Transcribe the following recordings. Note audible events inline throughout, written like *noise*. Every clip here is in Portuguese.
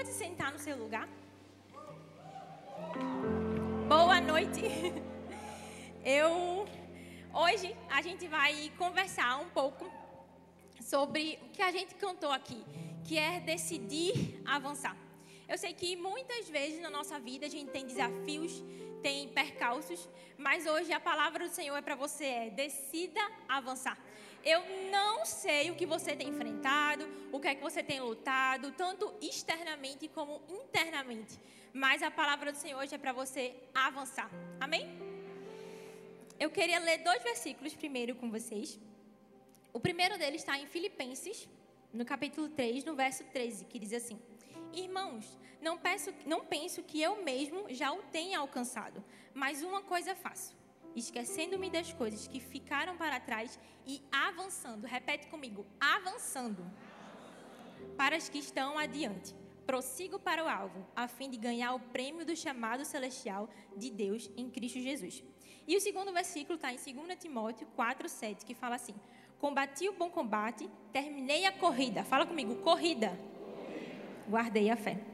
pode sentar no seu lugar? Boa noite. *laughs* Eu hoje a gente vai conversar um pouco sobre o que a gente cantou aqui, que é decidir avançar. Eu sei que muitas vezes na nossa vida a gente tem desafios, tem percalços, mas hoje a palavra do Senhor é para você é decida avançar. Eu não sei o que você tem enfrentado, o que é que você tem lutado, tanto externamente como internamente. Mas a palavra do Senhor hoje é para você avançar. Amém? Eu queria ler dois versículos primeiro com vocês. O primeiro deles está em Filipenses, no capítulo 3, no verso 13, que diz assim: Irmãos, não, peço, não penso que eu mesmo já o tenha alcançado, mas uma coisa faço esquecendo-me das coisas que ficaram para trás e avançando. Repete comigo: avançando para as que estão adiante. Prossigo para o alvo, a fim de ganhar o prêmio do chamado celestial de Deus em Cristo Jesus. E o segundo versículo está em 2 Timóteo 4,7, que fala assim: Combati o bom combate, terminei a corrida. Fala comigo, corrida. Guardei a fé.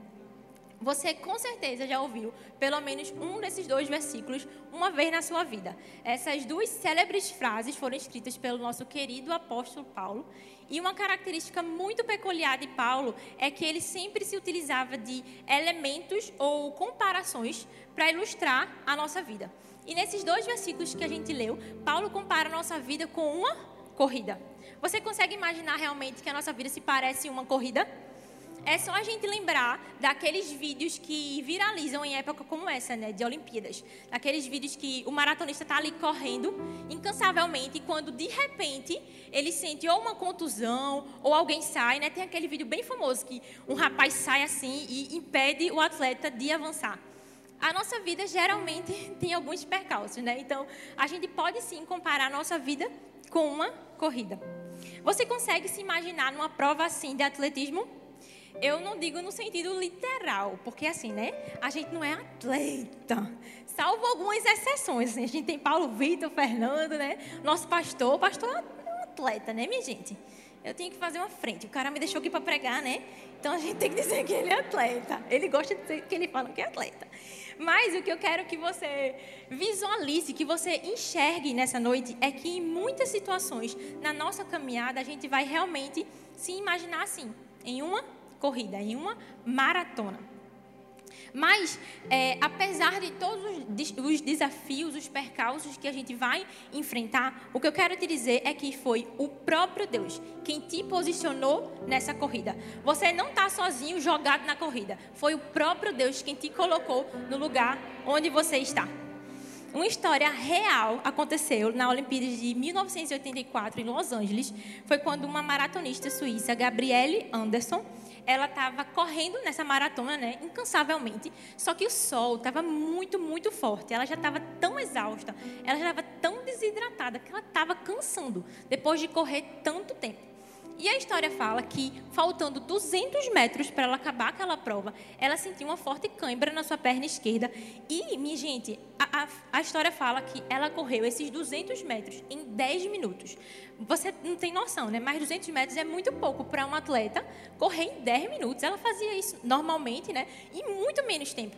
Você com certeza já ouviu pelo menos um desses dois versículos uma vez na sua vida. Essas duas célebres frases foram escritas pelo nosso querido apóstolo Paulo. E uma característica muito peculiar de Paulo é que ele sempre se utilizava de elementos ou comparações para ilustrar a nossa vida. E nesses dois versículos que a gente leu, Paulo compara a nossa vida com uma corrida. Você consegue imaginar realmente que a nossa vida se parece uma corrida? É só a gente lembrar daqueles vídeos que viralizam em época como essa, né, de Olimpíadas. Daqueles vídeos que o maratonista está ali correndo incansavelmente quando de repente ele sente ou uma contusão ou alguém sai, né? Tem aquele vídeo bem famoso que um rapaz sai assim e impede o atleta de avançar. A nossa vida geralmente *laughs* tem alguns percalços, né? Então, a gente pode sim comparar a nossa vida com uma corrida. Você consegue se imaginar numa prova assim de atletismo? Eu não digo no sentido literal, porque assim, né? A gente não é atleta. Salvo algumas exceções. Assim, a gente tem Paulo Vitor, Fernando, né? Nosso pastor. Pastor é um atleta, né, minha gente? Eu tenho que fazer uma frente. O cara me deixou aqui para pregar, né? Então a gente tem que dizer que ele é atleta. Ele gosta de dizer que ele fala que é atleta. Mas o que eu quero que você visualize, que você enxergue nessa noite, é que em muitas situações na nossa caminhada a gente vai realmente se imaginar assim, em uma corrida, em uma maratona. Mas, é, apesar de todos os desafios, os percalços que a gente vai enfrentar, o que eu quero te dizer é que foi o próprio Deus quem te posicionou nessa corrida. Você não está sozinho jogado na corrida. Foi o próprio Deus quem te colocou no lugar onde você está. Uma história real aconteceu na Olimpíada de 1984 em Los Angeles. Foi quando uma maratonista suíça, Gabrielle Anderson, ela estava correndo nessa maratona, né, incansavelmente. Só que o sol estava muito, muito forte. Ela já estava tão exausta, ela já estava tão desidratada que ela estava cansando depois de correr tanto tempo. E a história fala que, faltando 200 metros para ela acabar aquela prova, ela sentiu uma forte cãibra na sua perna esquerda. E, minha gente, a, a, a, história fala que ela correu esses 200 metros em 10 minutos. Você não tem noção, né? Mas 200 metros é muito pouco para um atleta correr em 10 minutos. Ela fazia isso normalmente, né? Em muito menos tempo.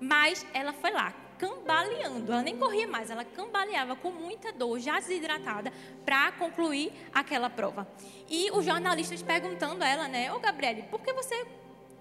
Mas ela foi lá, cambaleando. Ela nem corria mais, ela cambaleava com muita dor, já desidratada, para concluir aquela prova. E os jornalistas perguntando a ela, né, ô Gabriele, por que você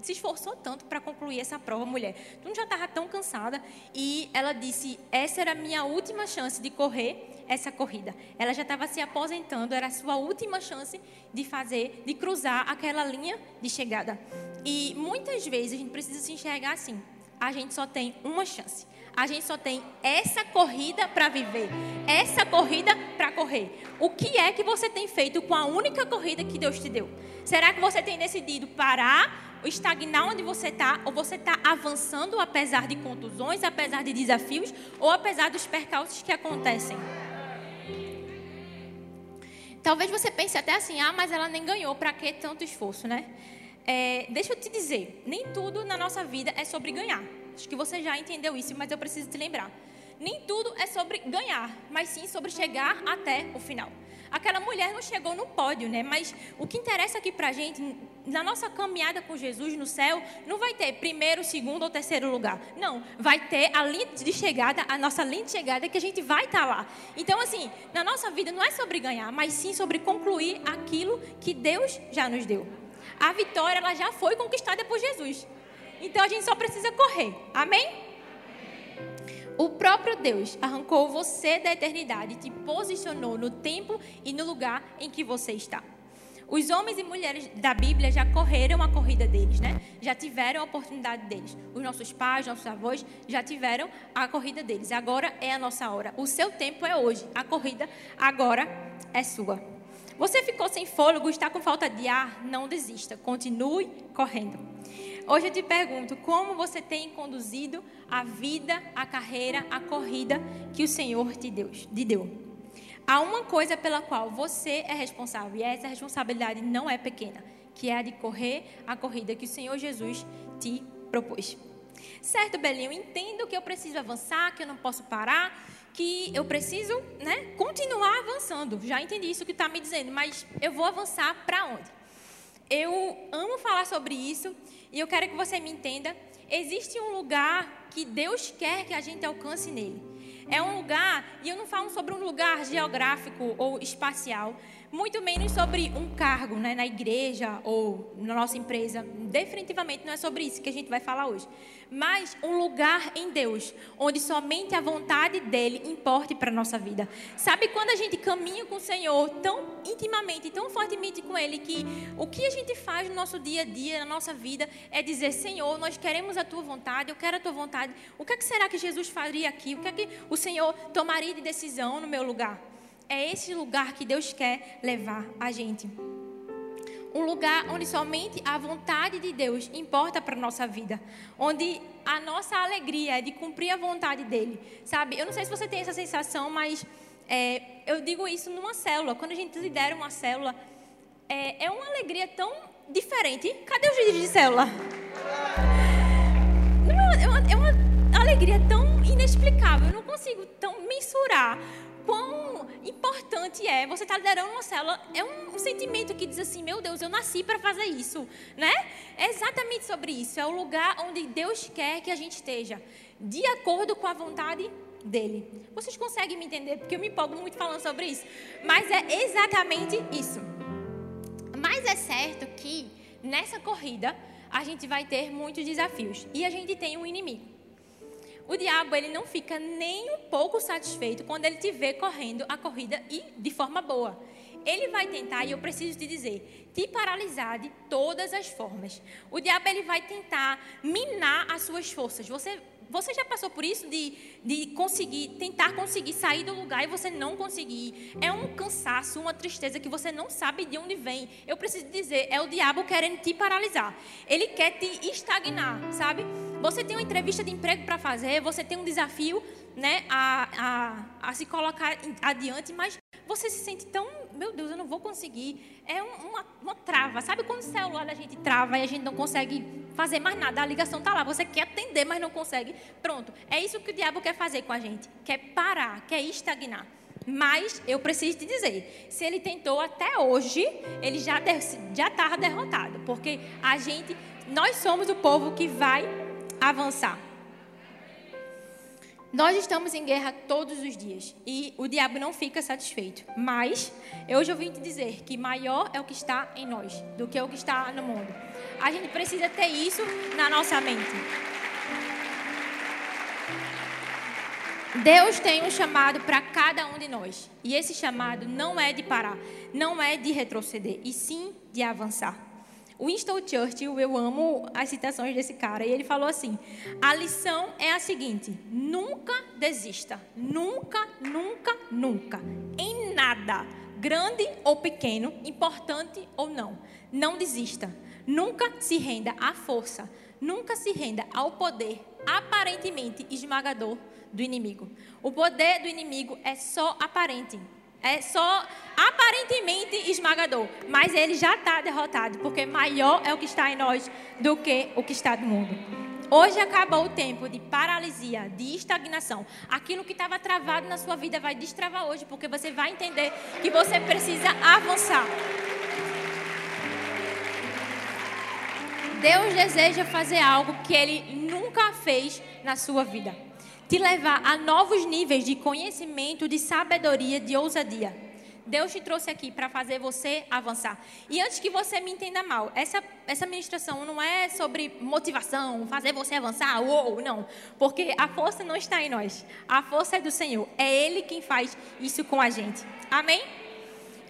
se esforçou tanto para concluir essa prova, mulher? Tu já estava tão cansada? E ela disse: essa era a minha última chance de correr essa corrida. Ela já estava se aposentando, era a sua última chance de fazer, de cruzar aquela linha de chegada. E muitas vezes a gente precisa se enxergar assim: a gente só tem uma chance. A gente só tem essa corrida para viver, essa corrida para correr. O que é que você tem feito com a única corrida que Deus te deu? Será que você tem decidido parar, estagnar onde você está, ou você está avançando apesar de contusões, apesar de desafios, ou apesar dos percalços que acontecem? Talvez você pense até assim, ah, mas ela nem ganhou, para que tanto esforço, né? É, deixa eu te dizer, nem tudo na nossa vida é sobre ganhar. Acho que você já entendeu isso, mas eu preciso te lembrar. Nem tudo é sobre ganhar, mas sim sobre chegar até o final. Aquela mulher não chegou no pódio, né? Mas o que interessa aqui pra gente, na nossa caminhada com Jesus no céu, não vai ter primeiro, segundo ou terceiro lugar. Não, vai ter a linha de chegada, a nossa linha de chegada que a gente vai estar tá lá. Então, assim, na nossa vida não é sobre ganhar, mas sim sobre concluir aquilo que Deus já nos deu. A vitória, ela já foi conquistada por Jesus. Então a gente só precisa correr. Amém? O próprio Deus arrancou você da eternidade e te posicionou no tempo e no lugar em que você está. Os homens e mulheres da Bíblia já correram a corrida deles, né? Já tiveram a oportunidade deles. Os nossos pais, nossos avós já tiveram a corrida deles. Agora é a nossa hora. O seu tempo é hoje. A corrida agora é sua. Você ficou sem fôlego, está com falta de ar? Não desista. Continue correndo. Hoje eu te pergunto, como você tem conduzido a vida, a carreira, a corrida que o Senhor te deu? Te deu? Há uma coisa pela qual você é responsável, e essa responsabilidade não é pequena, que é a de correr a corrida que o Senhor Jesus te propôs. Certo, Belinho, entendo que eu preciso avançar, que eu não posso parar, que eu preciso né, continuar avançando. Já entendi isso que está me dizendo, mas eu vou avançar para onde? Eu amo falar sobre isso e eu quero que você me entenda. Existe um lugar que Deus quer que a gente alcance nele. É um lugar, e eu não falo sobre um lugar geográfico ou espacial, muito menos sobre um cargo né, na igreja ou na nossa empresa. Definitivamente não é sobre isso que a gente vai falar hoje. Mas um lugar em Deus, onde somente a vontade dele importe para a nossa vida. Sabe quando a gente caminha com o Senhor tão intimamente, tão fortemente com Ele, que o que a gente faz no nosso dia a dia, na nossa vida, é dizer: Senhor, nós queremos a tua vontade, eu quero a tua vontade. O que, é que será que Jesus faria aqui? O que é que o Senhor tomaria de decisão no meu lugar? É esse lugar que Deus quer levar a gente. Um lugar onde somente a vontade de Deus importa para a nossa vida. Onde a nossa alegria é de cumprir a vontade dEle. Sabe? Eu não sei se você tem essa sensação, mas é, eu digo isso numa célula. Quando a gente lidera uma célula, é, é uma alegria tão diferente. Cadê os líderes de célula? É uma, é uma alegria tão inexplicável. Eu não consigo tão mensurar quão importante é você estar tá liderando uma célula. É um, um, sentimento que diz assim: meu Deus, eu nasci para fazer isso, né? É exatamente sobre isso. É o lugar onde Deus quer que a gente esteja, de acordo com a vontade dele. Vocês conseguem me entender? Porque eu me empolgo muito falando sobre isso. Mas é exatamente isso. Mas é certo que nessa corrida a gente vai ter muitos desafios e a gente tem um inimigo. O diabo ele não fica nem um pouco satisfeito quando ele te vê correndo a corrida e de forma boa. Ele vai tentar, e eu preciso te dizer, te paralisar de todas as formas. O diabo ele vai tentar minar as suas forças. Você você já passou por isso de, de conseguir, tentar conseguir sair do lugar e você não conseguir? É um cansaço, uma tristeza que você não sabe de onde vem. Eu preciso dizer, é o diabo querendo te paralisar. Ele quer te estagnar, sabe? Você tem uma entrevista de emprego para fazer, você tem um desafio né, a, a, a se colocar adiante, mas você se sente tão, meu Deus, eu não vou conseguir. É uma, uma trava. Sabe quando o celular da gente trava e a gente não consegue fazer mais nada? A ligação está lá, você quer atender, mas não consegue. Pronto. É isso que o diabo quer fazer com a gente. Quer parar, quer estagnar. Mas eu preciso te dizer, se ele tentou até hoje, ele já já estava derrotado, porque a gente, nós somos o povo que vai avançar. Nós estamos em guerra todos os dias e o diabo não fica satisfeito. Mas hoje eu vim te dizer que maior é o que está em nós do que o que está no mundo. A gente precisa ter isso na nossa mente. Deus tem um chamado para cada um de nós. E esse chamado não é de parar, não é de retroceder, e sim de avançar. Winston Churchill, eu amo as citações desse cara, e ele falou assim: a lição é a seguinte: nunca desista, nunca, nunca, nunca, em nada, grande ou pequeno, importante ou não, não desista, nunca se renda à força, nunca se renda ao poder aparentemente esmagador do inimigo. O poder do inimigo é só aparente, é só aparentemente esmagador, mas ele já está derrotado, porque maior é o que está em nós do que o que está no mundo. Hoje acabou o tempo de paralisia, de estagnação. Aquilo que estava travado na sua vida vai destravar hoje, porque você vai entender que você precisa avançar. Deus deseja fazer algo que Ele nunca fez na sua vida. Te levar a novos níveis de conhecimento, de sabedoria, de ousadia. Deus te trouxe aqui para fazer você avançar. E antes que você me entenda mal, essa, essa ministração não é sobre motivação, fazer você avançar, ou não. Porque a força não está em nós. A força é do Senhor. É Ele quem faz isso com a gente. Amém?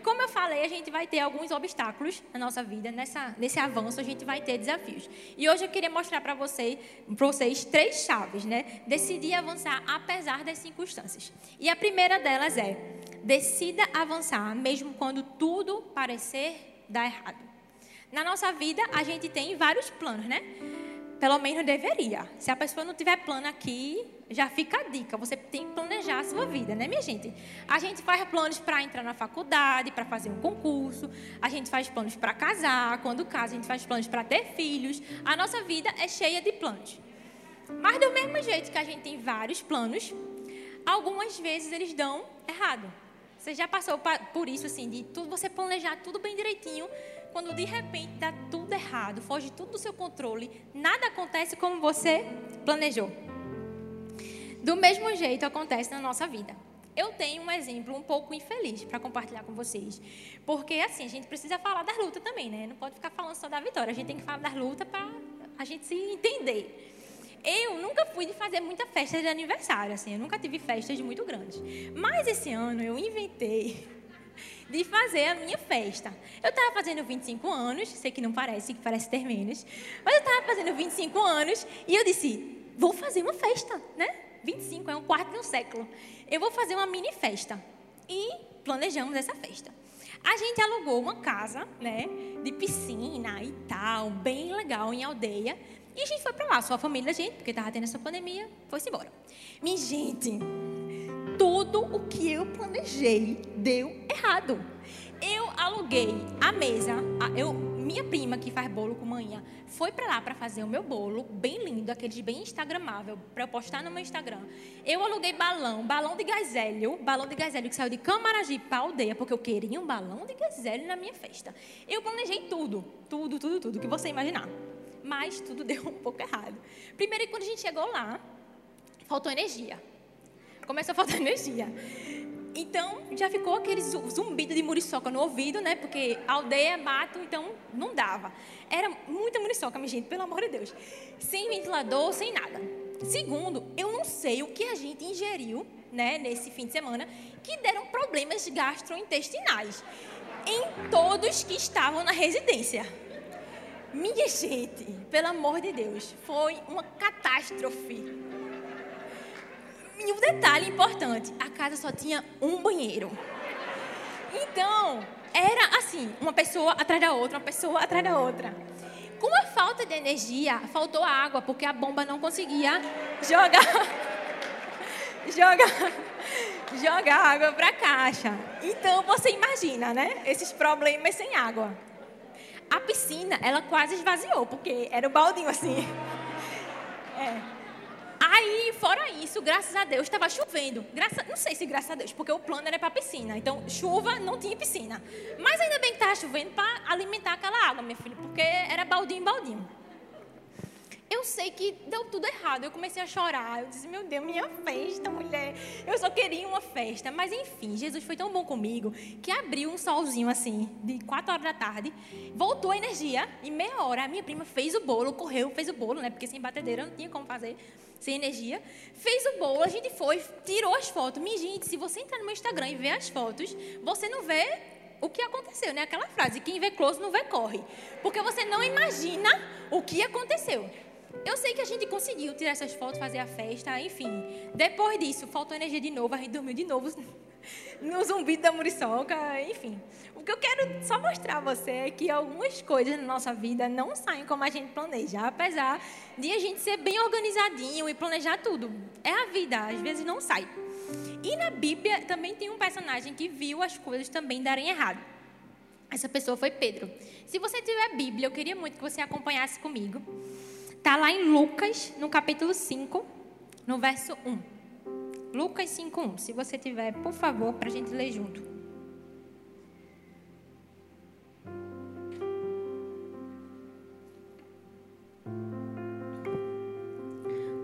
Como eu falei, a gente vai ter alguns obstáculos na nossa vida, nessa, nesse avanço a gente vai ter desafios. E hoje eu queria mostrar para você, vocês três chaves, né? Decidir avançar apesar das circunstâncias. E a primeira delas é: decida avançar mesmo quando tudo parecer dar errado. Na nossa vida, a gente tem vários planos, né? Pelo menos deveria. Se a pessoa não tiver plano aqui, já fica a dica. Você tem que planejar a sua vida, né, minha gente? A gente faz planos para entrar na faculdade, para fazer um concurso. A gente faz planos para casar. Quando casa, a gente faz planos para ter filhos. A nossa vida é cheia de planos. Mas do mesmo jeito que a gente tem vários planos, algumas vezes eles dão errado. Você já passou por isso, assim, de tudo, você planejar tudo bem direitinho, quando de repente dá tudo errado, foge tudo do seu controle, nada acontece como você planejou. Do mesmo jeito acontece na nossa vida. Eu tenho um exemplo um pouco infeliz para compartilhar com vocês. Porque, assim, a gente precisa falar das lutas também, né? Não pode ficar falando só da vitória. A gente tem que falar das lutas para a gente se entender. Eu nunca fui de fazer muita festa de aniversário, assim. Eu nunca tive festas muito grandes. Mas esse ano eu inventei de fazer a minha festa. Eu estava fazendo 25 anos, sei que não parece, que parece ter menos, mas eu estava fazendo 25 anos e eu disse: vou fazer uma festa, né? 25 é um quarto de um século. Eu vou fazer uma mini festa. E planejamos essa festa. A gente alugou uma casa, né, de piscina e tal, bem legal em aldeia. E a gente foi para lá, só a família da gente, porque estava tendo essa pandemia, foi-se embora. Minha gente, tudo o que eu planejei deu errado. Eu aluguei a mesa, eu, minha prima que faz bolo com manhã, foi para lá para fazer o meu bolo, bem lindo, aquele bem instagramável, para eu postar no meu Instagram. Eu aluguei balão, balão de gazélio, balão de gazélio que saiu de Camaragibe para aldeia, porque eu queria um balão de gazélio na minha festa. Eu planejei tudo, tudo, tudo, tudo que você imaginar. Mas tudo *laughs* deu um pouco errado. Primeiro, quando a gente chegou lá, faltou energia começou a faltar *laughs* energia. Então, já ficou aquele zumbido de muriçoca no ouvido, né? Porque aldeia, mato, então não dava. Era muita muriçoca, minha gente, pelo amor de Deus. Sem ventilador, sem nada. Segundo, eu não sei o que a gente ingeriu, né, nesse fim de semana, que deram problemas gastrointestinais em todos que estavam na residência. Minha gente, pelo amor de Deus, foi uma catástrofe. E um detalhe importante: a casa só tinha um banheiro. Então, era assim: uma pessoa atrás da outra, uma pessoa atrás da outra. Com a falta de energia, faltou água, porque a bomba não conseguia jogar. *laughs* jogar. jogar água para a caixa. Então, você imagina, né? Esses problemas sem água. A piscina, ela quase esvaziou, porque era o um baldinho assim. É. Aí, fora isso, graças a Deus, estava chovendo. Graça, não sei se graças a Deus, porque o plano era para piscina. Então, chuva, não tinha piscina. Mas ainda bem que estava chovendo para alimentar aquela água, minha filha, porque era baldinho em baldinho. Eu sei que deu tudo errado. Eu comecei a chorar. Eu disse, meu Deus, minha festa, mulher. Eu só queria uma festa. Mas enfim, Jesus foi tão bom comigo que abriu um solzinho assim, de 4 horas da tarde. Voltou a energia. Em meia hora, a minha prima fez o bolo, correu, fez o bolo, né? Porque sem batedeira não tinha como fazer sem energia. Fez o bolo, a gente foi, tirou as fotos. Minha gente, se você entrar no meu Instagram e ver as fotos, você não vê o que aconteceu, né? Aquela frase, quem vê close não vê corre. Porque você não imagina o que aconteceu. Eu sei que a gente conseguiu tirar essas fotos, fazer a festa, enfim. Depois disso, faltou energia de novo, a gente dormiu de novo *laughs* no zumbido da muriçoca, enfim. O que eu quero só mostrar a você é que algumas coisas na nossa vida não saem como a gente planeja, apesar de a gente ser bem organizadinho e planejar tudo. É a vida, às vezes não sai. E na Bíblia também tem um personagem que viu as coisas também darem errado. Essa pessoa foi Pedro. Se você tiver Bíblia, eu queria muito que você acompanhasse comigo Está lá em Lucas, no capítulo 5, no verso 1. Lucas 5, 1. Se você tiver, por favor, para a gente ler junto.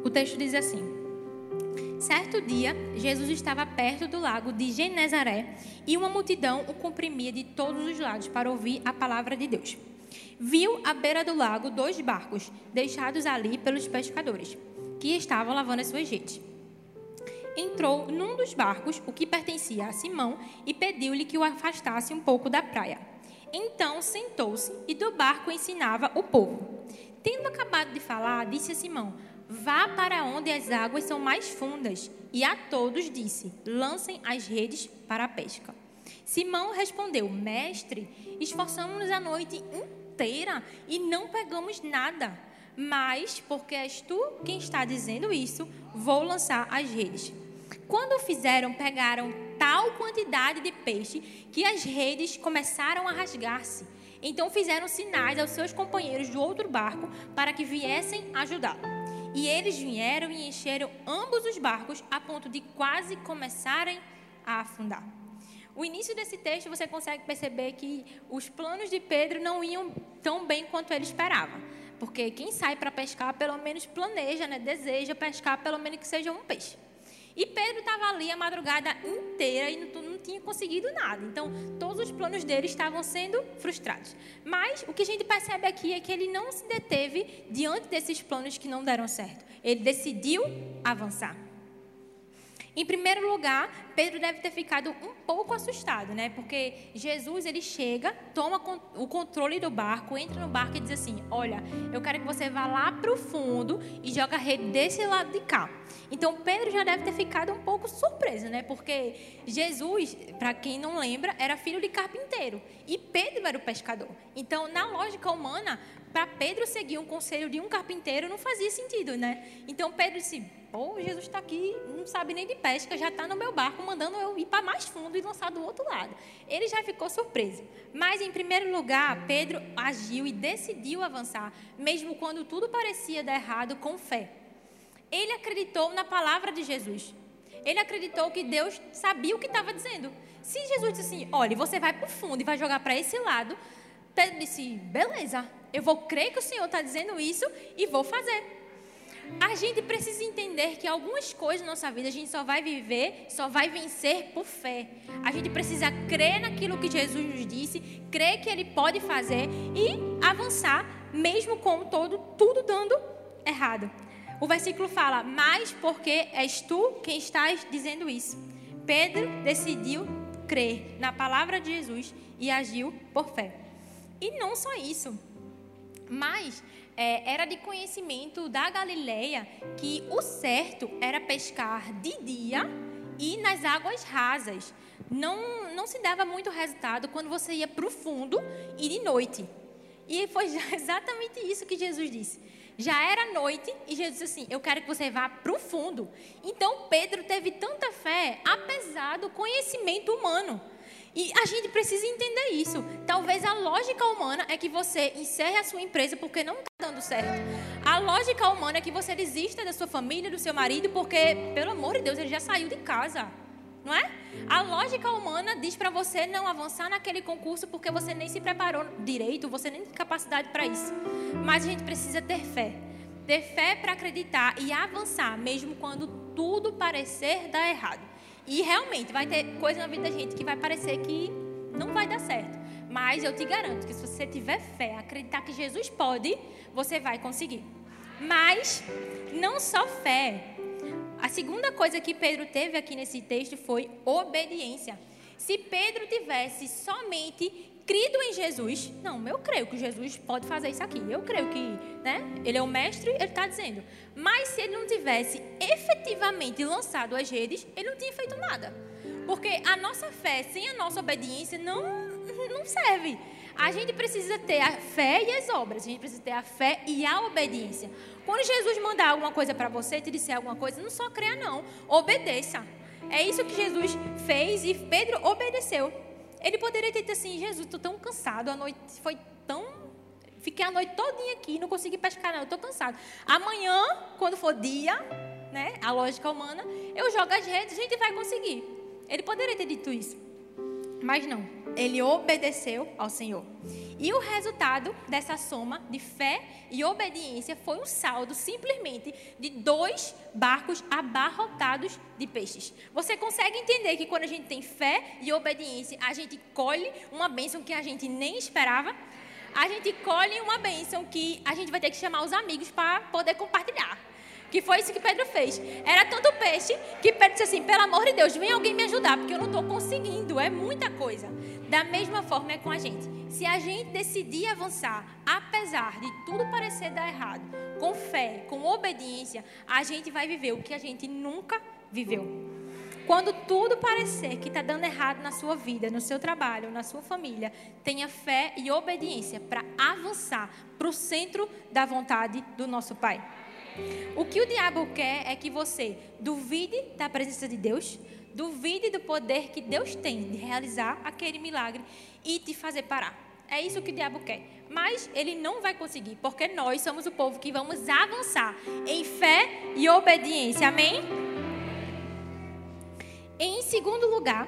O texto diz assim: Certo dia, Jesus estava perto do lago de Genezaré e uma multidão o comprimia de todos os lados para ouvir a palavra de Deus. Viu à beira do lago dois barcos deixados ali pelos pescadores, que estavam lavando as suas redes. Entrou num dos barcos, o que pertencia a Simão, e pediu-lhe que o afastasse um pouco da praia. Então sentou-se e do barco ensinava o povo. Tendo acabado de falar, disse a Simão: Vá para onde as águas são mais fundas. E a todos disse: Lancem as redes para a pesca. Simão respondeu: Mestre, esforçamos-nos a noite inteira e não pegamos nada. Mas, porque és tu quem está dizendo isso, vou lançar as redes. Quando fizeram, pegaram tal quantidade de peixe que as redes começaram a rasgar-se. Então fizeram sinais aos seus companheiros do outro barco para que viessem ajudá-lo. E eles vieram e encheram ambos os barcos a ponto de quase começarem a afundar. O início desse texto você consegue perceber que os planos de Pedro não iam tão bem quanto ele esperava. Porque quem sai para pescar, pelo menos planeja, né, deseja pescar pelo menos que seja um peixe. E Pedro estava ali a madrugada inteira e não, não, tinha conseguido nada. Então, todos os planos dele estavam sendo frustrados. Mas o que a gente percebe aqui é que ele não se deteve diante desses planos que não deram certo. Ele decidiu avançar. Em primeiro lugar, Pedro deve ter ficado um pouco assustado, né? Porque Jesus ele chega, toma o controle do barco, entra no barco e diz assim: Olha, eu quero que você vá lá para o fundo e joga a rede desse lado de cá. Então Pedro já deve ter ficado um pouco surpreso, né? Porque Jesus, para quem não lembra, era filho de carpinteiro e Pedro era o pescador. Então, na lógica humana, para Pedro seguir um conselho de um carpinteiro não fazia sentido, né? Então Pedro disse: Pô, Jesus está aqui, não sabe nem de pesca, já está no meu barco, mandando eu ir para mais fundo e lançar do outro lado. Ele já ficou surpreso. Mas, em primeiro lugar, Pedro agiu e decidiu avançar, mesmo quando tudo parecia dar errado, com fé. Ele acreditou na palavra de Jesus. Ele acreditou que Deus sabia o que estava dizendo. Se Jesus disse assim: olha, você vai para o fundo e vai jogar para esse lado, Pedro disse: beleza, eu vou crer que o Senhor está dizendo isso e vou fazer. A gente precisa entender que algumas coisas na nossa vida a gente só vai viver, só vai vencer por fé. A gente precisa crer naquilo que Jesus nos disse, crer que Ele pode fazer e avançar, mesmo com todo, tudo dando errado. O versículo fala: Mas porque és tu quem estás dizendo isso. Pedro decidiu crer na palavra de Jesus e agiu por fé. E não só isso, mas é, era de conhecimento da Galileia que o certo era pescar de dia e nas águas rasas. Não, não se dava muito resultado quando você ia para o fundo e de noite. E foi *laughs* exatamente isso que Jesus disse. Já era noite e Jesus disse assim: Eu quero que você vá para o fundo. Então Pedro teve tanta fé, apesar do conhecimento humano. E a gente precisa entender isso. Talvez a lógica humana é que você encerre a sua empresa porque não está dando certo. A lógica humana é que você desista da sua família, do seu marido, porque, pelo amor de Deus, ele já saiu de casa. Não é? A lógica humana diz para você não avançar naquele concurso porque você nem se preparou direito, você nem tem capacidade para isso. Mas a gente precisa ter fé. Ter fé para acreditar e avançar, mesmo quando tudo parecer dar errado. E realmente vai ter coisa na vida da gente que vai parecer que não vai dar certo. Mas eu te garanto que se você tiver fé, acreditar que Jesus pode, você vai conseguir. Mas não só fé. A segunda coisa que Pedro teve aqui nesse texto foi obediência. Se Pedro tivesse somente crido em Jesus, não, eu creio que Jesus pode fazer isso aqui. Eu creio que, né? Ele é o mestre, ele está dizendo. Mas se ele não tivesse efetivamente lançado as redes, ele não tinha feito nada. Porque a nossa fé sem a nossa obediência não, não serve. A gente precisa ter a fé e as obras. A gente precisa ter a fé e a obediência. Quando Jesus mandar alguma coisa para você, te disser alguma coisa, não só creia, não. Obedeça. É isso que Jesus fez e Pedro obedeceu. Ele poderia ter dito assim: Jesus, estou tão cansado, a noite foi tão Fiquei a noite todinha aqui, não consegui pescar, não. Estou cansado. Amanhã, quando for dia, né, a lógica humana, eu jogo as redes, a gente vai conseguir. Ele poderia ter dito isso. Mas não, ele obedeceu ao Senhor. E o resultado dessa soma de fé e obediência foi um saldo simplesmente de dois barcos abarrotados de peixes. Você consegue entender que quando a gente tem fé e obediência, a gente colhe uma bênção que a gente nem esperava? A gente colhe uma bênção que a gente vai ter que chamar os amigos para poder compartilhar. Que foi isso que Pedro fez. Era tanto peixe que Pedro disse assim: pelo amor de Deus, vem alguém me ajudar, porque eu não estou conseguindo. É muita coisa. Da mesma forma é com a gente. Se a gente decidir avançar, apesar de tudo parecer dar errado, com fé, com obediência, a gente vai viver o que a gente nunca viveu. Quando tudo parecer que está dando errado na sua vida, no seu trabalho, na sua família, tenha fé e obediência para avançar para o centro da vontade do nosso Pai. O que o diabo quer é que você duvide da presença de Deus, duvide do poder que Deus tem de realizar aquele milagre e te fazer parar. É isso que o diabo quer. Mas ele não vai conseguir, porque nós somos o povo que vamos avançar em fé e obediência. Amém? Em segundo lugar,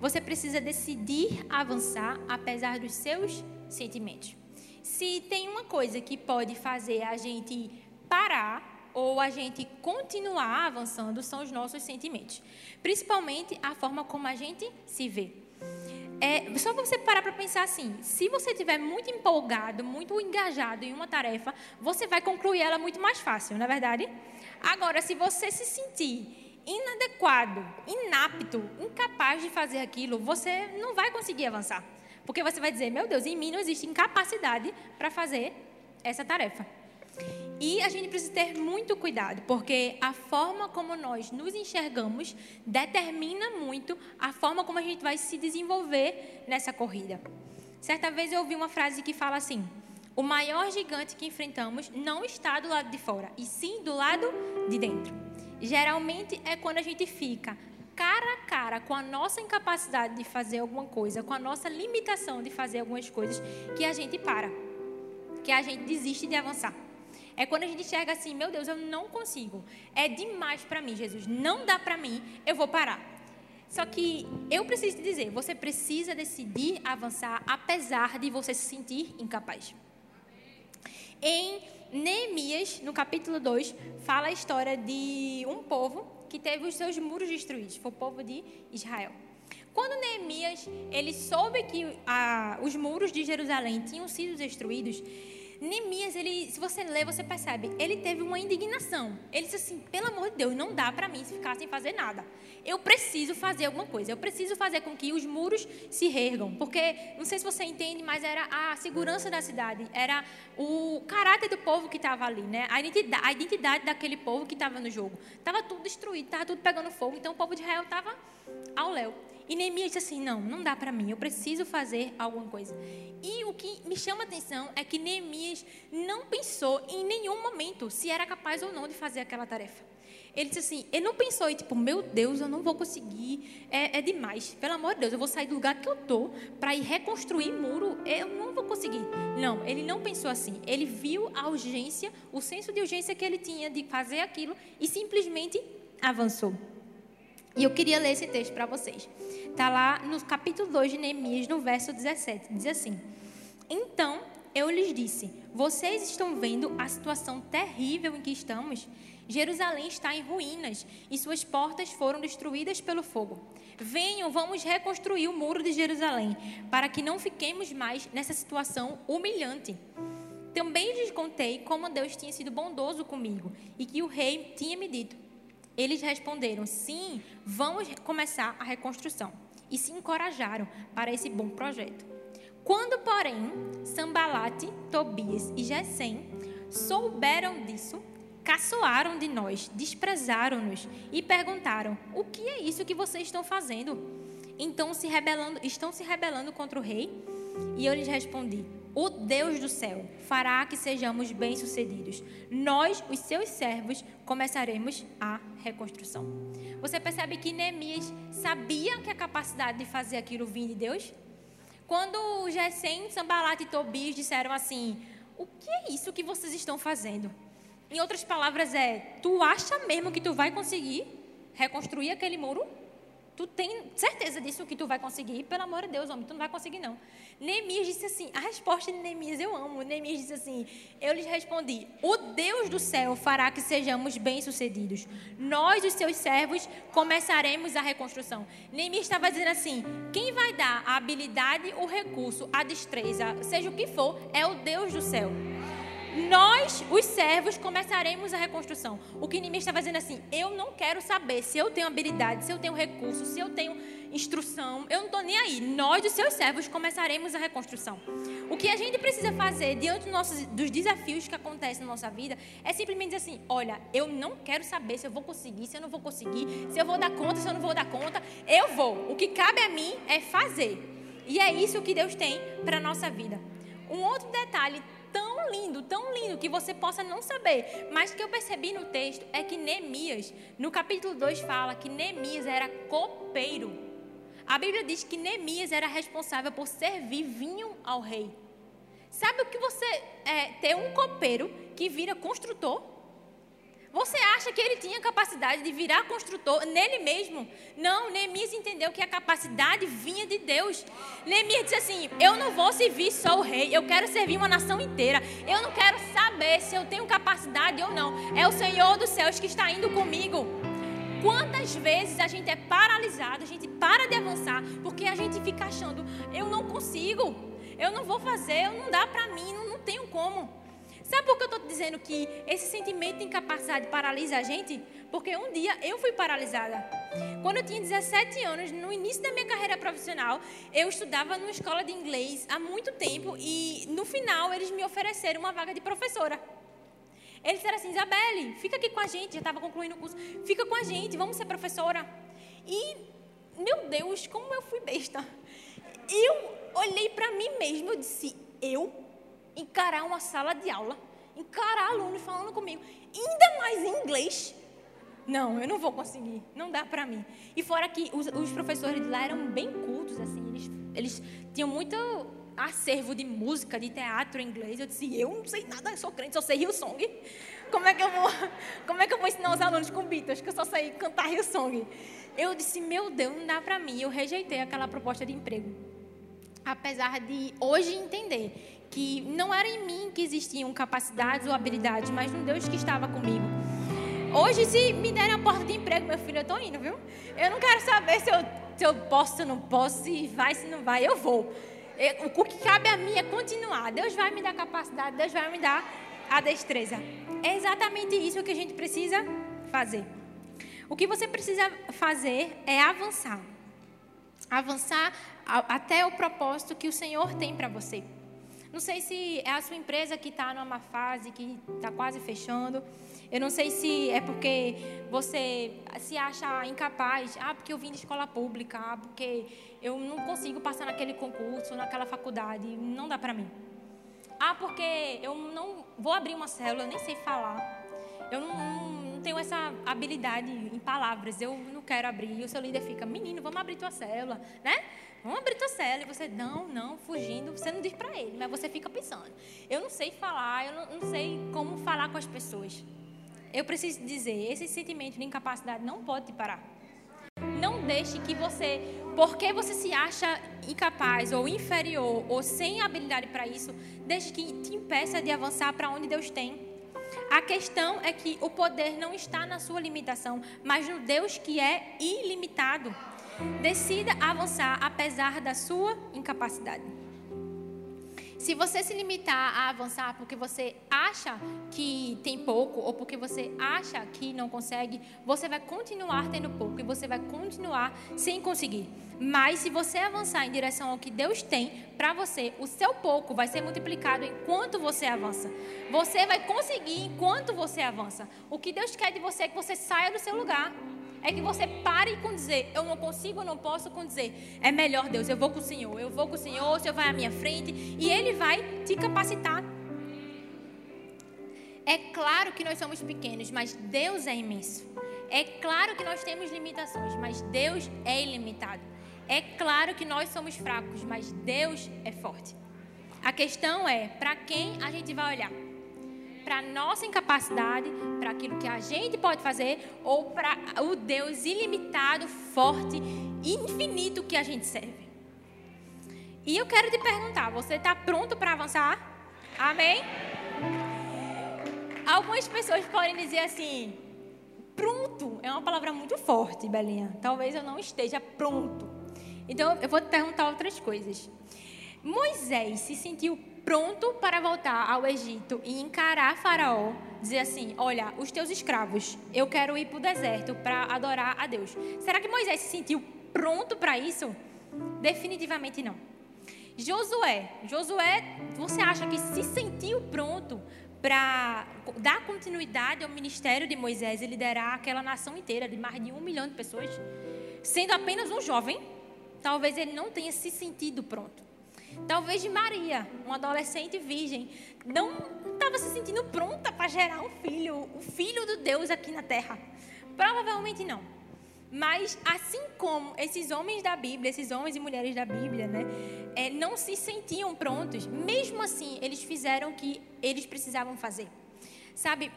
você precisa decidir avançar apesar dos seus sentimentos. Se tem uma coisa que pode fazer a gente parar a gente continuar avançando são os nossos sentimentos, principalmente a forma como a gente se vê. É, só você parar para pensar assim: se você estiver muito empolgado, muito engajado em uma tarefa, você vai concluir ela muito mais fácil, não é verdade? Agora, se você se sentir inadequado, inapto, incapaz de fazer aquilo, você não vai conseguir avançar. Porque você vai dizer: meu Deus, em mim não existe incapacidade para fazer essa tarefa. E a gente precisa ter muito cuidado, porque a forma como nós nos enxergamos determina muito a forma como a gente vai se desenvolver nessa corrida. Certa vez eu ouvi uma frase que fala assim: o maior gigante que enfrentamos não está do lado de fora, e sim do lado de dentro. Geralmente é quando a gente fica cara a cara com a nossa incapacidade de fazer alguma coisa, com a nossa limitação de fazer algumas coisas, que a gente para, que a gente desiste de avançar. É quando a gente enxerga assim, meu Deus, eu não consigo. É demais para mim, Jesus. Não dá para mim, eu vou parar. Só que eu preciso te dizer, você precisa decidir avançar apesar de você se sentir incapaz. Em Neemias, no capítulo 2, fala a história de um povo que teve os seus muros destruídos. Foi o povo de Israel. Quando Neemias ele soube que ah, os muros de Jerusalém tinham sido destruídos, Neemias, ele, se você lê, você percebe, ele teve uma indignação. Ele disse assim: pelo amor de Deus, não dá para mim ficar sem fazer nada. Eu preciso fazer alguma coisa. Eu preciso fazer com que os muros se reergam. Porque, não sei se você entende, mas era a segurança da cidade, era o caráter do povo que estava ali, né? A identidade, a identidade daquele povo que estava no jogo. Estava tudo destruído, estava tudo pegando fogo. Então o povo de Israel estava ao léu. E Neemias disse assim: não, não dá para mim, eu preciso fazer alguma coisa. E o que me chama a atenção é que Neemias não pensou em nenhum momento se era capaz ou não de fazer aquela tarefa. Ele disse assim: ele não pensou, e tipo, meu Deus, eu não vou conseguir, é, é demais. Pelo amor de Deus, eu vou sair do lugar que eu tô para ir reconstruir muro, eu não vou conseguir. Não, ele não pensou assim. Ele viu a urgência, o senso de urgência que ele tinha de fazer aquilo e simplesmente avançou. E eu queria ler esse texto para vocês. Está lá no capítulo 2 de Neemias, no verso 17. Diz assim: Então eu lhes disse: Vocês estão vendo a situação terrível em que estamos? Jerusalém está em ruínas e suas portas foram destruídas pelo fogo. Venham, vamos reconstruir o muro de Jerusalém, para que não fiquemos mais nessa situação humilhante. Também lhes contei como Deus tinha sido bondoso comigo e que o rei tinha me dito: eles responderam: sim, vamos começar a reconstrução. E se encorajaram para esse bom projeto. Quando, porém, Sambalate, Tobias e Gesem souberam disso, caçoaram de nós, desprezaram-nos e perguntaram: O que é isso que vocês estão fazendo? Então se rebelando, estão se rebelando contra o rei? E eu lhes respondi: o Deus do céu fará que sejamos bem-sucedidos. Nós, os seus servos, começaremos a reconstrução. Você percebe que Neemias sabia que a capacidade de fazer aquilo vinha de Deus? Quando Gesem, Sambalat e Tobias disseram assim: o que é isso que vocês estão fazendo? Em outras palavras, é: tu acha mesmo que tu vai conseguir reconstruir aquele muro? Tu tem certeza disso que tu vai conseguir? Pelo amor de Deus, homem, tu não vai conseguir não. Neemias disse assim, a resposta de Neemias eu amo. Neemias disse assim, eu lhes respondi, o Deus do céu fará que sejamos bem-sucedidos. Nós, os seus servos, começaremos a reconstrução. Neemias estava dizendo assim, quem vai dar a habilidade, o recurso, a destreza, seja o que for, é o Deus do céu nós, os servos, começaremos a reconstrução. O que Neemias está fazendo assim, eu não quero saber se eu tenho habilidade, se eu tenho recurso, se eu tenho instrução, eu não estou nem aí. Nós, os seus servos, começaremos a reconstrução. O que a gente precisa fazer diante dos, nossos, dos desafios que acontecem na nossa vida é simplesmente dizer assim: olha, eu não quero saber se eu vou conseguir, se eu não vou conseguir, se eu vou dar conta, se eu não vou dar conta. Eu vou. O que cabe a mim é fazer. E é isso que Deus tem para a nossa vida. Um outro detalhe tão lindo, tão lindo, que você possa não saber, mas que eu percebi no texto é que Neemias, no capítulo 2, fala que Neemias era copeiro. A Bíblia diz que Neemias era responsável por servir vinho ao rei. Sabe o que você é, ter um copeiro que vira construtor? Você acha que ele tinha capacidade de virar construtor nele mesmo? Não, Neemias entendeu que a capacidade vinha de Deus. Neemias disse assim: Eu não vou servir só o rei, eu quero servir uma nação inteira. Eu não quero saber se eu tenho capacidade ou não. É o Senhor dos céus que está indo comigo. Quantas vezes a gente é paralisado, a gente para de avançar, porque a gente fica achando: Eu não consigo, eu não vou fazer, não dá para mim, não, não tenho como. Sabe por que eu estou dizendo que esse sentimento de incapacidade paralisa a gente? Porque um dia eu fui paralisada. Quando eu tinha 17 anos, no início da minha carreira profissional, eu estudava numa escola de inglês há muito tempo e no final eles me ofereceram uma vaga de professora. Eles disseram assim: Isabelle, fica aqui com a gente, já estava concluindo o curso, fica com a gente, vamos ser professora. E, meu Deus, como eu fui besta. Eu olhei para mim mesma e disse: eu encarar uma sala de aula, encarar alunos falando comigo, ainda mais em inglês. Não, eu não vou conseguir, não dá para mim. E fora que os, os, professores de lá eram bem cultos, assim, eles, eles tinham muito acervo de música, de teatro em inglês. Eu disse, eu não sei nada, eu sou crente, só sei Hillsong. Como é que eu vou, *laughs* como é que eu vou ensinar os alunos com Beatles, que eu só sei cantar Hillsong? Eu disse, meu Deus, não dá para mim. Eu rejeitei aquela proposta de emprego. Apesar de hoje entender que não era em mim que existiam capacidades ou habilidades, mas no Deus que estava comigo. Hoje, se me derem a porta de emprego, meu filho, eu estou indo, viu? Eu não quero saber se eu, se eu posso, se eu não posso, se vai, se não vai, eu vou. Eu, o que cabe a mim é continuar. Deus vai me dar capacidade, Deus vai me dar a destreza. É exatamente isso que a gente precisa fazer. O que você precisa fazer é avançar. Avançar até o propósito que o Senhor tem para você. Não sei se é a sua empresa que está numa fase que está quase fechando. Eu não sei se é porque você se acha incapaz. Ah, porque eu vim de escola pública. Ah, porque eu não consigo passar naquele concurso, naquela faculdade. Não dá para mim. Ah, porque eu não vou abrir uma célula, eu nem sei falar. Eu não, não, tenho essa habilidade em palavras. Eu não quero abrir. E o seu líder fica, menino, vamos abrir tua célula, né? Vamos abrir tua cela. E você, não, não, fugindo. Você não diz para ele, mas você fica pensando. Eu não sei falar, eu não, não sei como falar com as pessoas. Eu preciso dizer, esse sentimento de incapacidade não pode te parar. Não deixe que você, porque você se acha incapaz ou inferior ou sem habilidade para isso, deixe que te impeça de avançar para onde Deus tem. A questão é que o poder não está na sua limitação, mas no Deus que é ilimitado. Decida avançar apesar da sua incapacidade. Se você se limitar a avançar porque você acha que tem pouco ou porque você acha que não consegue, você vai continuar tendo pouco e você vai continuar sem conseguir. Mas se você avançar em direção ao que Deus tem para você, o seu pouco vai ser multiplicado enquanto você avança. Você vai conseguir enquanto você avança. O que Deus quer de você é que você saia do seu lugar é que você pare com dizer, eu não consigo, eu não posso, com dizer, é melhor Deus, eu vou com o Senhor, eu vou com o Senhor, o Senhor vai à minha frente e Ele vai te capacitar. É claro que nós somos pequenos, mas Deus é imenso. É claro que nós temos limitações, mas Deus é ilimitado. É claro que nós somos fracos, mas Deus é forte. A questão é para quem a gente vai olhar? Para nossa incapacidade, para aquilo que a gente pode fazer ou para o Deus ilimitado, forte, infinito que a gente serve? E eu quero te perguntar, você está pronto para avançar? Amém? Algumas pessoas podem dizer assim: pronto é uma palavra muito forte, Belinha. Talvez eu não esteja pronto. Então eu vou te perguntar outras coisas. Moisés se sentiu pronto para voltar ao Egito e encarar Faraó, dizer assim: Olha, os teus escravos, eu quero ir para o deserto para adorar a Deus. Será que Moisés se sentiu pronto para isso? Definitivamente não. Josué, Josué, você acha que se sentiu pronto para dar continuidade ao ministério de Moisés e liderar aquela nação inteira de mais de um milhão de pessoas, sendo apenas um jovem? Talvez ele não tenha se sentido pronto. Talvez de Maria, uma adolescente virgem, não estava se sentindo pronta para gerar um filho, o filho do Deus aqui na terra. Provavelmente não. Mas assim como esses homens da Bíblia, esses homens e mulheres da Bíblia, né, é, não se sentiam prontos, mesmo assim eles fizeram o que eles precisavam fazer. Sabe,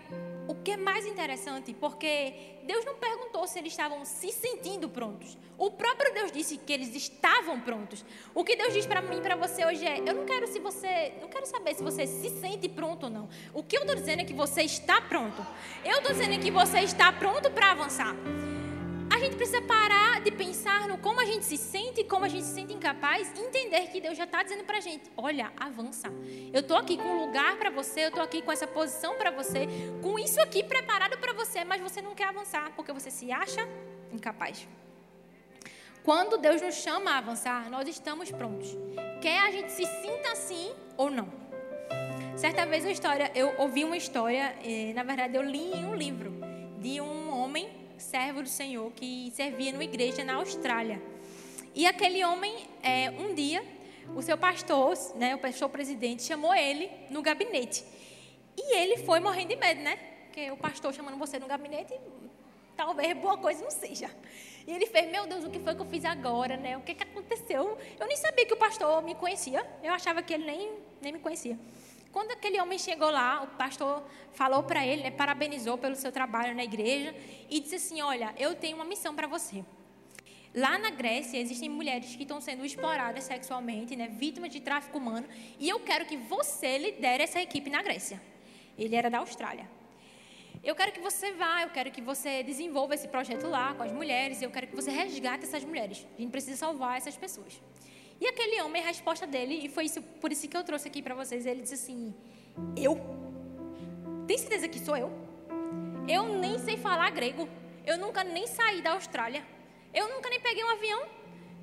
o que é mais interessante, porque Deus não perguntou se eles estavam se sentindo prontos. O próprio Deus disse que eles estavam prontos. O que Deus diz para mim para você hoje é: eu não quero se você, não quero saber se você se sente pronto ou não. O que eu estou dizendo é que você está pronto. Eu estou dizendo que você está pronto para avançar a gente precisa parar de pensar no como a gente se sente, como a gente se sente incapaz, entender que Deus já está dizendo para a gente: olha, avança. Eu estou aqui com um lugar para você, eu estou aqui com essa posição para você, com isso aqui preparado para você, mas você não quer avançar porque você se acha incapaz. Quando Deus nos chama a avançar, nós estamos prontos. Quer a gente se sinta assim ou não. Certa vez a história, eu ouvi uma história, eh, na verdade eu li em um livro de um homem servo do Senhor que servia numa igreja na Austrália. E aquele homem, é, um dia, o seu pastor, né, o pastor presidente, chamou ele no gabinete. E ele foi morrendo de medo, né? Porque o pastor chamando você no gabinete, talvez boa coisa não seja. E ele fez, meu Deus, o que foi que eu fiz agora, né? O que, que aconteceu? Eu nem sabia que o pastor me conhecia. Eu achava que ele nem, nem me conhecia. Quando aquele homem chegou lá, o pastor falou para ele, né, parabenizou pelo seu trabalho na igreja e disse assim: Olha, eu tenho uma missão para você. Lá na Grécia existem mulheres que estão sendo exploradas sexualmente, né, vítimas de tráfico humano, e eu quero que você lidere essa equipe na Grécia. Ele era da Austrália. Eu quero que você vá, eu quero que você desenvolva esse projeto lá com as mulheres, eu quero que você resgate essas mulheres. A gente precisa salvar essas pessoas. E aquele homem, a resposta dele, e foi isso, por isso que eu trouxe aqui para vocês, ele disse assim: Eu? Tem certeza que sou eu? Eu nem sei falar grego. Eu nunca nem saí da Austrália. Eu nunca nem peguei um avião.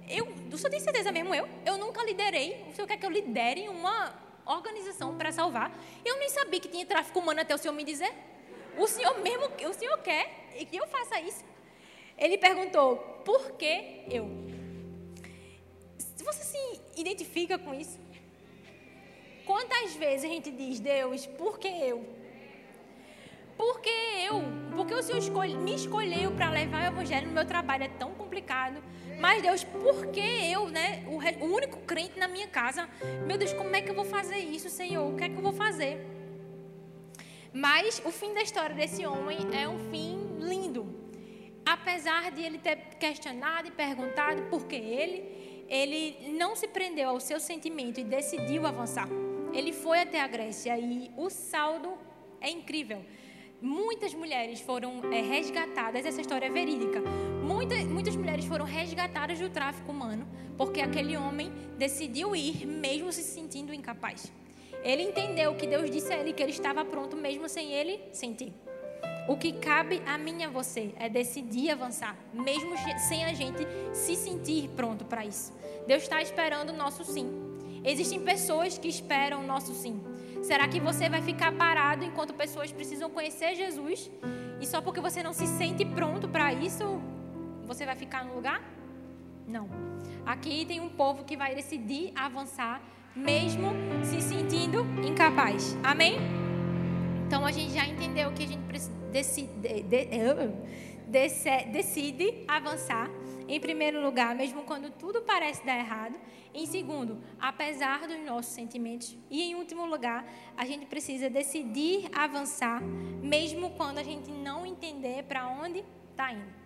Eu, o senhor tem certeza mesmo eu? Eu nunca liderei. O senhor quer que eu lidere uma organização para salvar? Eu nem sabia que tinha tráfico humano até o senhor me dizer. O senhor mesmo, o senhor quer que eu faça isso? Ele perguntou: Por que eu? Você se identifica com isso? Quantas vezes a gente diz, Deus, por que eu? Por que eu? Porque o Senhor escolhe, me escolheu para levar o Evangelho no meu trabalho, é tão complicado. Mas Deus, por que eu, né? O, o único crente na minha casa. Meu Deus, como é que eu vou fazer isso, Senhor? O que é que eu vou fazer? Mas o fim da história desse homem é um fim lindo. Apesar de ele ter questionado e perguntado por que ele, ele não se prendeu ao seu sentimento e decidiu avançar. Ele foi até a Grécia e o saldo é incrível. Muitas mulheres foram é, resgatadas, essa história é verídica. Muitas, muitas mulheres foram resgatadas do tráfico humano porque aquele homem decidiu ir, mesmo se sentindo incapaz. Ele entendeu que Deus disse a ele que ele estava pronto, mesmo sem ele sentir. O que cabe a mim e a você é decidir avançar, mesmo sem a gente se sentir pronto para isso. Deus está esperando o nosso sim. Existem pessoas que esperam o nosso sim. Será que você vai ficar parado enquanto pessoas precisam conhecer Jesus e só porque você não se sente pronto para isso, você vai ficar no lugar? Não. Aqui tem um povo que vai decidir avançar, mesmo se sentindo incapaz. Amém? Então a gente já entendeu que a gente decide, de, de, decide avançar Em primeiro lugar, mesmo quando tudo parece dar errado. Em segundo, apesar dos nossos sentimentos. E em último lugar, a gente precisa decidir avançar, mesmo quando a gente não entender para onde está indo.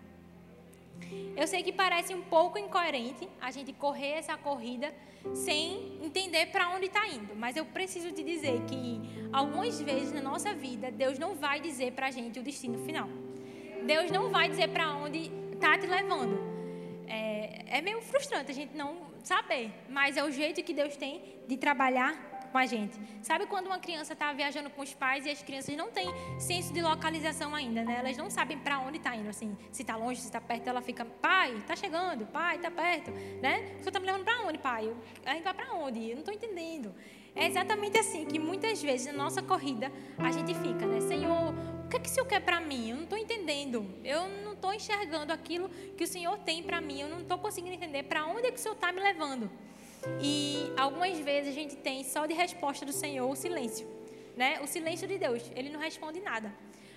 Eu sei que parece um pouco incoerente a gente correr essa corrida sem entender para onde está indo, mas eu preciso te dizer que algumas vezes na nossa vida Deus não vai dizer para a gente o destino final. Deus não vai dizer para onde está te levando. É, é meio frustrante a gente não saber, mas é o jeito que Deus tem de trabalhar com a gente. Sabe quando uma criança está viajando com os pais e as crianças não têm senso de localização ainda, né? Elas não sabem para onde está indo, assim, se está longe, se está perto, ela fica, pai, está chegando, pai, está perto, né? Senhor está me levando para onde, pai? A gente vai para onde? Eu não estou entendendo. É exatamente assim que muitas vezes na nossa corrida a gente fica, né? Senhor, o que é que o Senhor quer para mim? Eu não estou entendendo. Eu não estou enxergando aquilo que o Senhor tem para mim. Eu não estou conseguindo entender para onde é que o Senhor está me levando. E algumas vezes a gente tem só de resposta do Senhor o silêncio, né? O silêncio de Deus, ele não responde nada.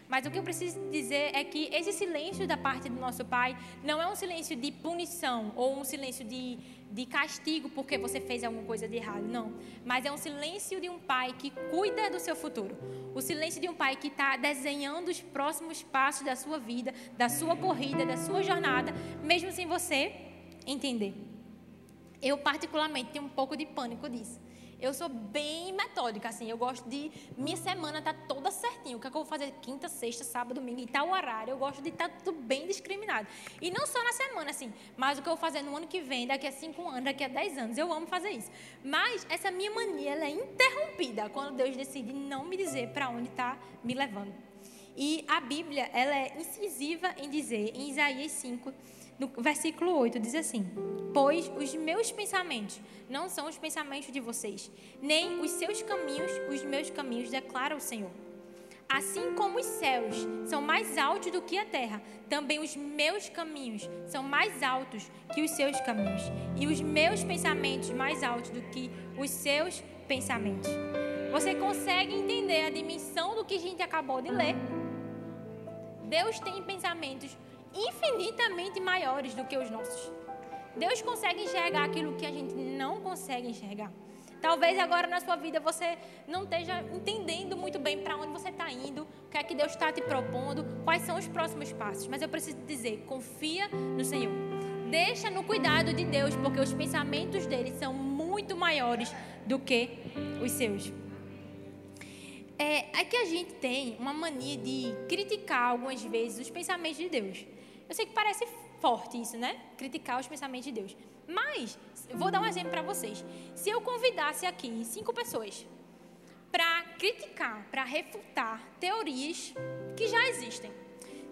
Mas o que eu preciso dizer é que esse silêncio da parte do nosso Pai não é um silêncio de punição ou um silêncio de, de castigo porque você fez alguma coisa de errado. Não. Mas é um silêncio de um Pai que cuida do seu futuro. O silêncio de um Pai que está desenhando os próximos passos da sua vida, da sua corrida, da sua jornada, mesmo sem você entender. Eu, particularmente, tenho um pouco de pânico disso. Eu sou bem metódica, assim. Eu gosto de. Minha semana tá toda certinho. O que, é que eu vou fazer quinta, sexta, sábado, domingo, em tal horário. Eu gosto de estar tá tudo bem discriminado. E não só na semana, assim. Mas o que eu vou fazer no ano que vem, daqui a cinco anos, daqui a dez anos. Eu amo fazer isso. Mas essa minha mania, ela é interrompida quando Deus decide não me dizer para onde está me levando. E a Bíblia, ela é incisiva em dizer, em Isaías 5, no versículo 8 diz assim: Pois os meus pensamentos não são os pensamentos de vocês, nem os seus caminhos, os meus caminhos, declara o Senhor. Assim como os céus são mais altos do que a terra, também os meus caminhos são mais altos que os seus caminhos, e os meus pensamentos mais altos do que os seus pensamentos. Você consegue entender a dimensão do que a gente acabou de ler? Deus tem pensamentos infinitamente maiores do que os nossos. Deus consegue enxergar aquilo que a gente não consegue enxergar. Talvez agora na sua vida você não esteja entendendo muito bem para onde você está indo, o que é que Deus está te propondo, quais são os próximos passos. Mas eu preciso dizer: confia no Senhor. Deixa no cuidado de Deus, porque os pensamentos dele são muito maiores do que os seus. É, é que a gente tem uma mania de criticar algumas vezes os pensamentos de Deus. Eu sei que parece forte isso, né? Criticar os pensamentos de Deus. Mas, vou dar um exemplo para vocês. Se eu convidasse aqui cinco pessoas para criticar, para refutar teorias que já existem.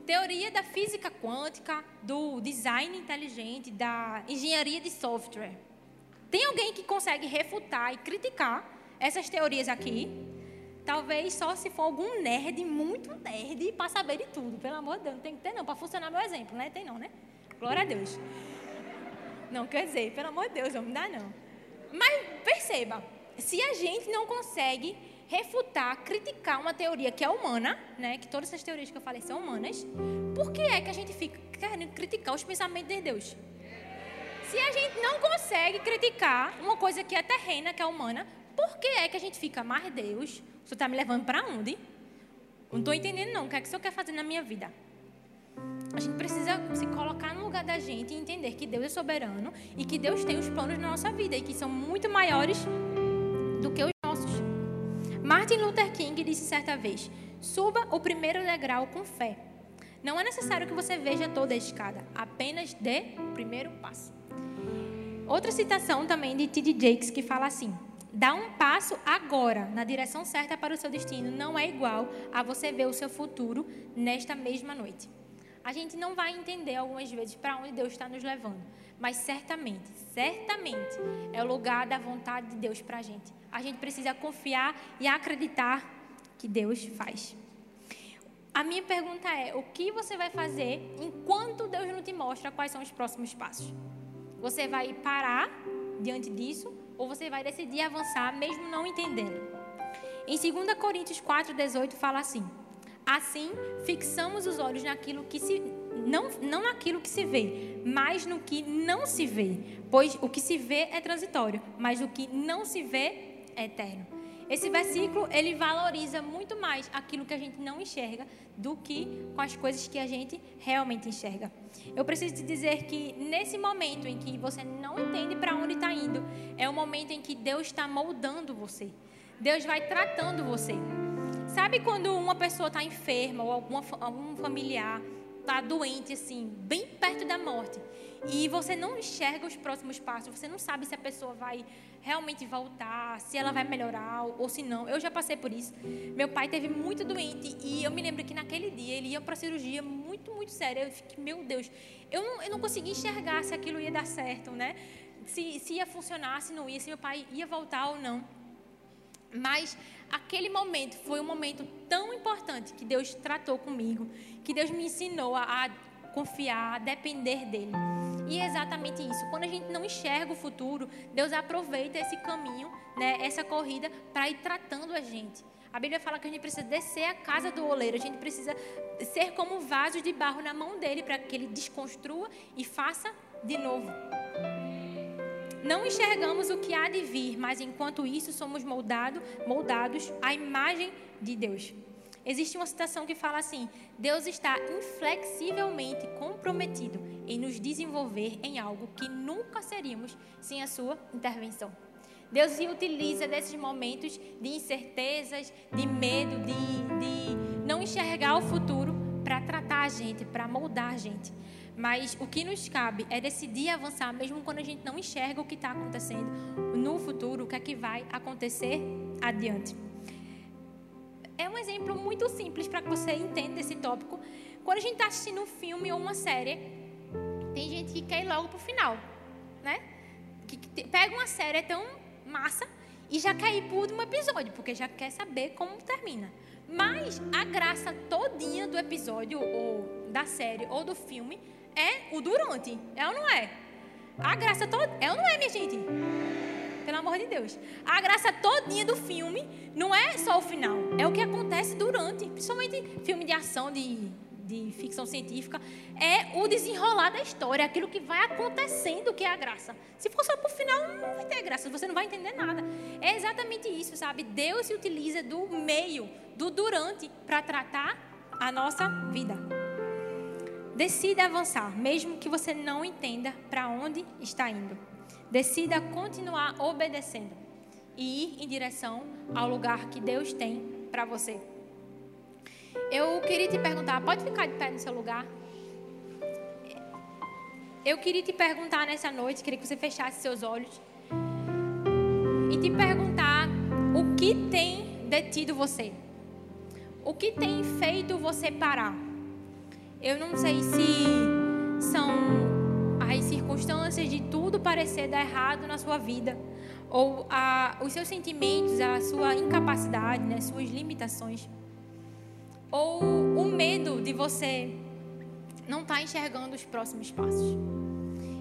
Teoria da física quântica, do design inteligente, da engenharia de software. Tem alguém que consegue refutar e criticar essas teorias aqui? Talvez só se for algum nerd, muito nerd, para saber de tudo. Pelo amor de Deus, não tem que ter não, para funcionar meu exemplo, né? Tem não, né? Glória a Deus. Não, quer dizer, pelo amor de Deus, não dá não. Mas perceba, se a gente não consegue refutar, criticar uma teoria que é humana, né? Que todas essas teorias que eu falei são humanas, por que é que a gente fica querendo criticar os pensamentos de Deus? Se a gente não consegue criticar uma coisa que é terrena, que é humana, por que é que a gente fica, mais Deus, o senhor está me levando para onde? Não estou entendendo, não. O que é que o senhor quer fazer na minha vida? A gente precisa se colocar no lugar da gente e entender que Deus é soberano e que Deus tem os planos na nossa vida e que são muito maiores do que os nossos. Martin Luther King disse certa vez: suba o primeiro degrau com fé. Não é necessário que você veja toda a escada, apenas dê o primeiro passo. Outra citação também de T.D. Jakes que fala assim: Dar um passo agora na direção certa para o seu destino não é igual a você ver o seu futuro nesta mesma noite. A gente não vai entender algumas vezes para onde Deus está nos levando, mas certamente, certamente é o lugar da vontade de Deus para a gente. A gente precisa confiar e acreditar que Deus faz. A minha pergunta é: o que você vai fazer enquanto Deus não te mostra quais são os próximos passos? Você vai parar diante disso ou você vai decidir avançar mesmo não entendendo. Em 2 Coríntios 4:18 fala assim: Assim, fixamos os olhos naquilo que se não, não naquilo que se vê, mas no que não se vê. Pois o que se vê é transitório, mas o que não se vê é eterno. Esse versículo, ele valoriza muito mais aquilo que a gente não enxerga do que com as coisas que a gente realmente enxerga. Eu preciso te dizer que nesse momento em que você não entende para onde está indo, é o momento em que Deus está moldando você. Deus vai tratando você. Sabe quando uma pessoa está enferma ou alguma, algum familiar está doente, assim, bem perto da morte, e você não enxerga os próximos passos, você não sabe se a pessoa vai realmente voltar, se ela vai melhorar ou se não. Eu já passei por isso. Meu pai teve muito doente e eu me lembro que naquele dia ele ia para cirurgia muito, muito séria. Eu fiquei, meu Deus, eu não, eu não conseguia enxergar se aquilo ia dar certo, né? Se, se ia funcionar, se não ia, se meu pai ia voltar ou não. Mas aquele momento foi um momento tão importante que Deus tratou comigo, que Deus me ensinou a, a confiar, a depender dele. E é exatamente isso. Quando a gente não enxerga o futuro, Deus aproveita esse caminho, né, essa corrida, para ir tratando a gente. A Bíblia fala que a gente precisa descer a casa do oleiro, a gente precisa ser como vasos de barro na mão dele, para que ele desconstrua e faça de novo. Não enxergamos o que há de vir, mas enquanto isso somos moldado, moldados à imagem de Deus. Existe uma citação que fala assim: Deus está inflexivelmente comprometido em nos desenvolver em algo que nunca seríamos sem a sua intervenção. Deus se utiliza desses momentos de incertezas, de medo, de, de não enxergar o futuro para tratar a gente, para moldar a gente. Mas o que nos cabe é decidir avançar, mesmo quando a gente não enxerga o que está acontecendo no futuro, o que é que vai acontecer adiante. É um exemplo muito simples para que você entenda esse tópico. Quando a gente está assistindo um filme ou uma série, tem gente que quer ir logo para o final, né? Que, que pega uma série é tão massa e já quer ir para o último episódio, porque já quer saber como termina. Mas a graça todinha do episódio, ou da série, ou do filme, é o durante. É ou não é? A graça toda. É ou não é, minha gente? Pelo amor de Deus. A graça todinha do filme não é só o final. É o que acontece durante. Principalmente filme de ação, de, de ficção científica. É o desenrolar da história. Aquilo que vai acontecendo que é a graça. Se for só pro final, não vai ter graça. Você não vai entender nada. É exatamente isso, sabe? Deus se utiliza do meio, do durante, para tratar a nossa vida. Decida avançar, mesmo que você não entenda para onde está indo. Decida continuar obedecendo e ir em direção ao lugar que Deus tem para você. Eu queria te perguntar, pode ficar de pé no seu lugar? Eu queria te perguntar nessa noite, queria que você fechasse seus olhos e te perguntar o que tem detido você. O que tem feito você parar? Eu não sei se são as circunstâncias de tudo parecer dar errado na sua vida, ou a, os seus sentimentos, a sua incapacidade, né, suas limitações, ou o medo de você não estar tá enxergando os próximos passos.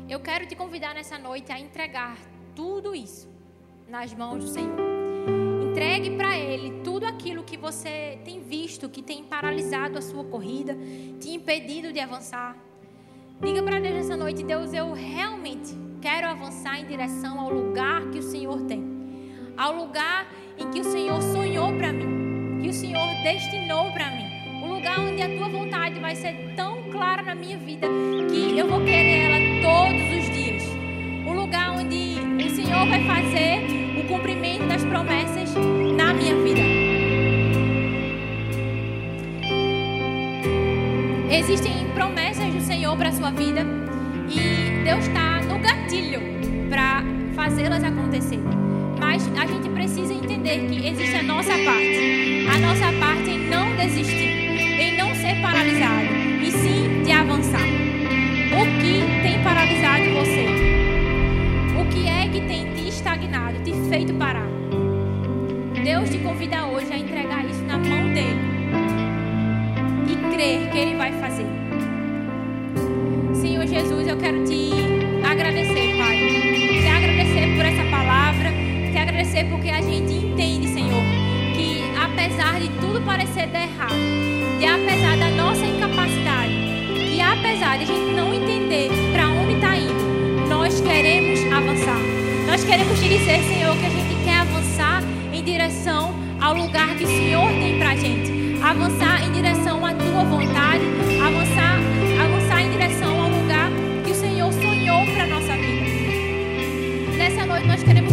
Eu quero te convidar nessa noite a entregar tudo isso nas mãos do Senhor. Entregue para Ele tudo aquilo que você tem visto, que tem paralisado a sua corrida, te impedido de avançar. Diga para Deus nessa noite: Deus, eu realmente quero avançar em direção ao lugar que o Senhor tem, ao lugar em que o Senhor sonhou para mim, que o Senhor destinou para mim, o lugar onde a tua vontade vai ser tão clara na minha vida que eu vou querer ela todos os dias, o lugar onde o Senhor vai fazer o cumprimento das promessas na minha vida. Existem promessas do Senhor para a sua vida e Deus está no gatilho para fazê-las acontecer. Mas a gente precisa entender que existe a nossa parte. A nossa parte em não desistir, em não ser paralisado, e sim de avançar. O que tem paralisado você? O que é que tem estagnado, te feito parar. Deus te convida hoje que Ele vai fazer. Senhor Jesus, eu quero te agradecer, Pai. Te agradecer por essa palavra. Te agradecer porque a gente entende, Senhor, que apesar de tudo parecer dar errado, que apesar da nossa incapacidade, que apesar de a gente não entender para onde está indo, nós queremos avançar. Nós queremos te dizer, Senhor, que a gente quer avançar em direção ao lugar que o Senhor tem para a gente. Avançar em direção sua vontade, avançar, avançar em direção ao lugar que o Senhor sonhou para nossa vida. Nessa noite nós queremos